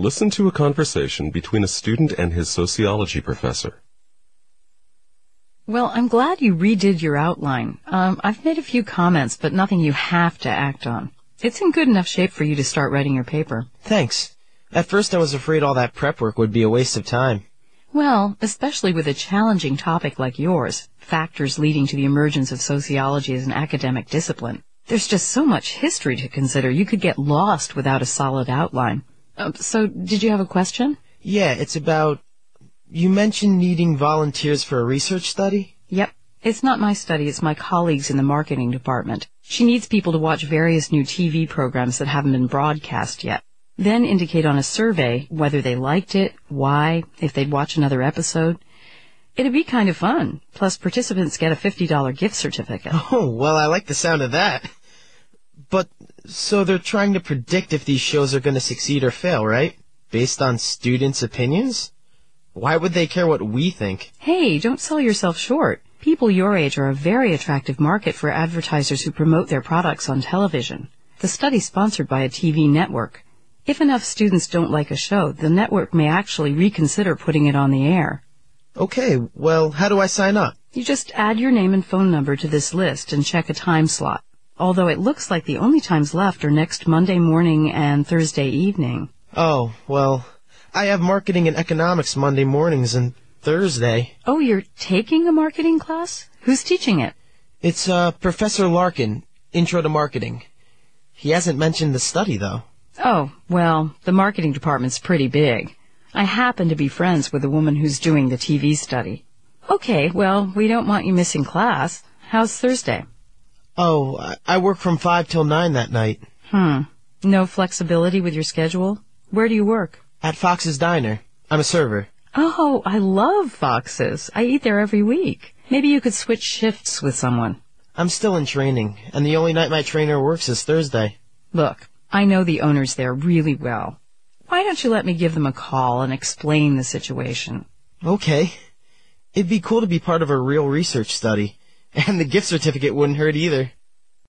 Listen to a conversation between a student and his sociology professor. Well, I'm glad you redid your outline. Um, I've made a few comments, but nothing you have to act on. It's in good enough shape for you to start writing your paper. Thanks. At first I was afraid all that prep work would be a waste of time. Well, especially with a challenging topic like yours, factors leading to the emergence of sociology as an academic discipline. There's just so much history to consider, you could get lost without a solid outline. Uh, so, did you have a question? Yeah, it's about... You mentioned needing volunteers for a research study? Yep. It's not my study, it's my colleagues in the marketing department. She needs people to watch various new TV programs that haven't been broadcast yet. Then indicate on a survey whether they liked it, why, if they'd watch another episode. It'd be kind of fun. Plus, participants get a $50 gift certificate. Oh, well, I like the sound of that. But, so they're trying to predict if these shows are going to succeed or fail, right? Based on students' opinions? Why would they care what we think? Hey, don't sell yourself short. People your age are a very attractive market for advertisers who promote their products on television. The study's sponsored by a TV network. If enough students don't like a show, the network may actually reconsider putting it on the air. Okay, well, how do I sign up? You just add your name and phone number to this list and check a time slot. Although it looks like the only times left are next Monday morning and Thursday evening. Oh, well, I have marketing and economics Monday mornings and Thursday. Oh, you're taking a marketing class? Who's teaching it? It's, uh, Professor Larkin, Intro to Marketing. He hasn't mentioned the study, though. Oh, well, the marketing department's pretty big. I happen to be friends with the woman who's doing the TV study. Okay, well, we don't want you missing class. How's Thursday? Oh, I- work from 5 till 9 that night. Hmm. No flexibility with your schedule? Where do you work? At Fox's Diner. I'm a server. Oh, I love Fox's. I eat there every week. Maybe you could switch shifts with someone. I'm still in training, and the only night my trainer works is Thursday. Look, I know the owners there really well. Why don't you let me give them a call and explain the situation? Okay. It'd be cool to be part of a real research study. And the gift certificate wouldn't hurt either.